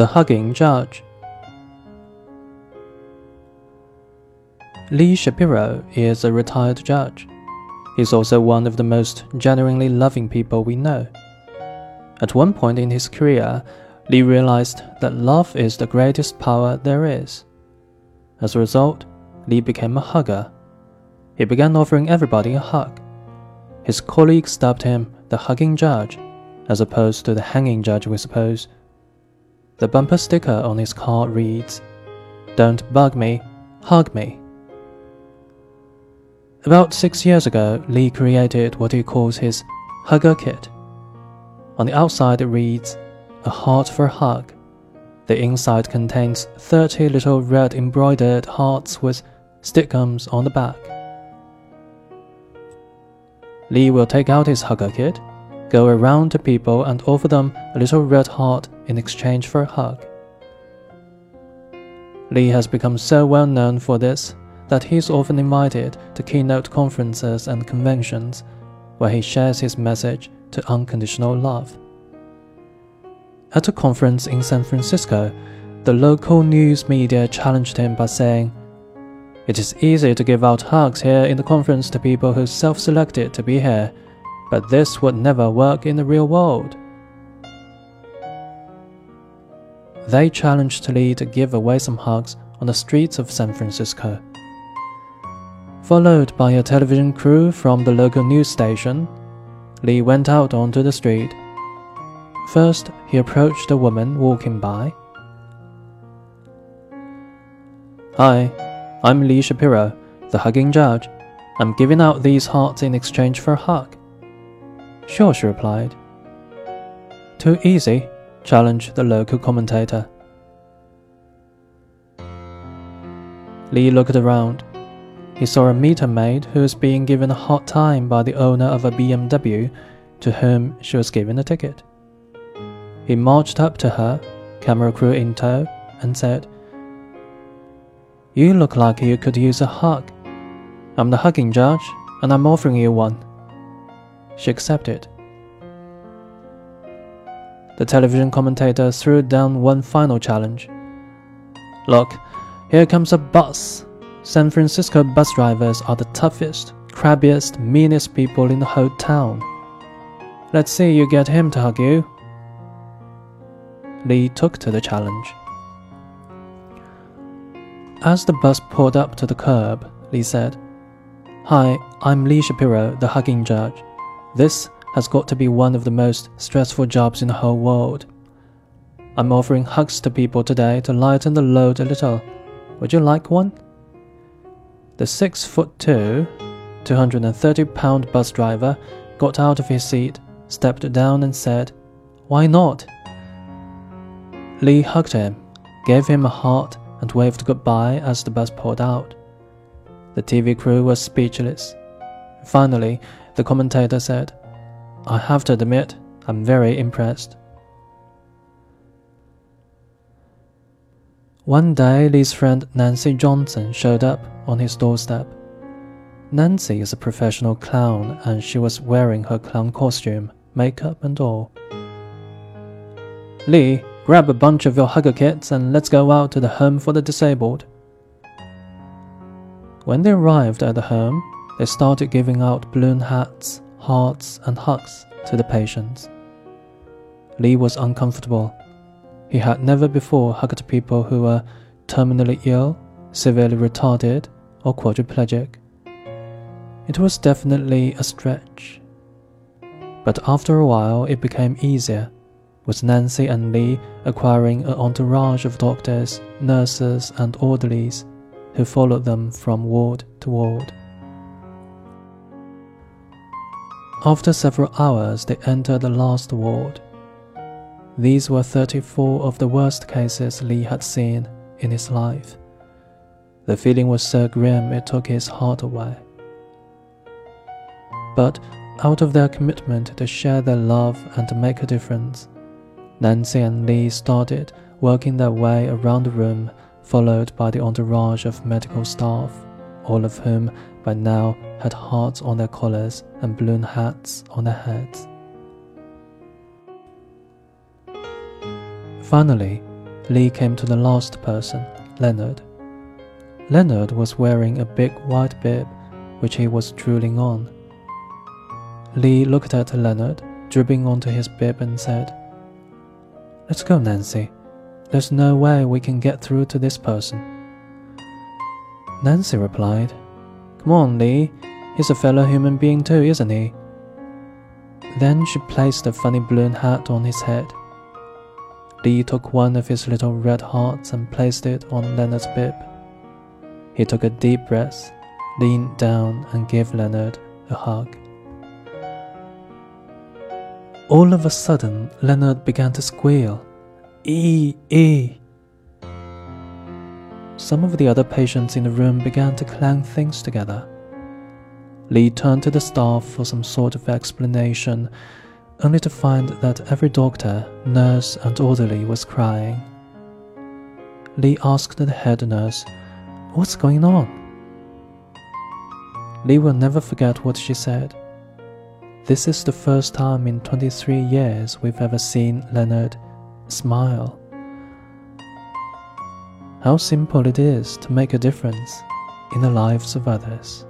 The Hugging Judge. Lee Shapiro is a retired judge. He's also one of the most genuinely loving people we know. At one point in his career, Lee realized that love is the greatest power there is. As a result, Lee became a hugger. He began offering everybody a hug. His colleagues dubbed him the hugging judge, as opposed to the hanging judge, we suppose. The bumper sticker on his car reads, Don't bug me, hug me. About six years ago, Lee created what he calls his Hugger Kit. On the outside, it reads, A heart for a hug. The inside contains 30 little red embroidered hearts with stickums on the back. Lee will take out his Hugger Kit, go around to people and offer them a little red heart in exchange for a hug. Lee has become so well known for this that he is often invited to keynote conferences and conventions where he shares his message to unconditional love. At a conference in San Francisco, the local news media challenged him by saying, It is easy to give out hugs here in the conference to people who self selected to be here, but this would never work in the real world. They challenged Lee to give away some hugs on the streets of San Francisco. Followed by a television crew from the local news station, Lee went out onto the street. First, he approached a woman walking by. Hi, I'm Lee Shapiro, the hugging judge. I'm giving out these hearts in exchange for a hug. Sure, she replied. Too easy, challenged the local commentator. Lee looked around. He saw a meter maid who was being given a hard time by the owner of a BMW to whom she was giving a ticket. He marched up to her, camera crew in tow, and said, You look like you could use a hug. I'm the hugging judge, and I'm offering you one. She accepted. The television commentator threw down one final challenge. Look, here comes a bus San Francisco bus drivers are the toughest, crabbiest, meanest people in the whole town. Let's see you get him to hug you. Lee took to the challenge. As the bus pulled up to the curb, Lee said, Hi, I'm Lee Shapiro, the hugging judge. This has got to be one of the most stressful jobs in the whole world. I'm offering hugs to people today to lighten the load a little. Would you like one? The six foot two, 230 pound bus driver got out of his seat, stepped down, and said, Why not? Lee hugged him, gave him a heart, and waved goodbye as the bus pulled out. The TV crew was speechless. Finally, the commentator said, I have to admit, I'm very impressed. One day, Lee's friend Nancy Johnson showed up on his doorstep. Nancy is a professional clown and she was wearing her clown costume, makeup and all. Lee, grab a bunch of your hugger kits and let's go out to the home for the disabled. When they arrived at the home, they started giving out balloon hats, hearts, and hugs to the patients. Lee was uncomfortable. He had never before hugged people who were terminally ill, severely retarded, or quadriplegic. It was definitely a stretch. But after a while, it became easier, with Nancy and Lee acquiring an entourage of doctors, nurses, and orderlies who followed them from ward to ward. After several hours, they entered the last ward. These were 34 of the worst cases Lee had seen in his life. The feeling was so grim it took his heart away. But out of their commitment to share their love and to make a difference, Nancy and Lee started working their way around the room, followed by the entourage of medical staff, all of whom by now had hearts on their collars and balloon hats on their heads. Finally, Lee came to the last person, Leonard. Leonard was wearing a big white bib, which he was drooling on. Lee looked at Leonard, dripping onto his bib, and said, Let's go, Nancy. There's no way we can get through to this person. Nancy replied, Come on, Lee. He's a fellow human being too, isn't he? Then she placed a funny balloon hat on his head. Lee took one of his little red hearts and placed it on Leonard's bib. He took a deep breath, leaned down, and gave Leonard a hug. All of a sudden, Leonard began to squeal. Ee, ee. Some of the other patients in the room began to clang things together. Lee turned to the staff for some sort of explanation, only to find that every doctor, nurse, and orderly was crying. Lee asked the head nurse, What's going on? Lee will never forget what she said. This is the first time in 23 years we've ever seen Leonard smile. How simple it is to make a difference in the lives of others.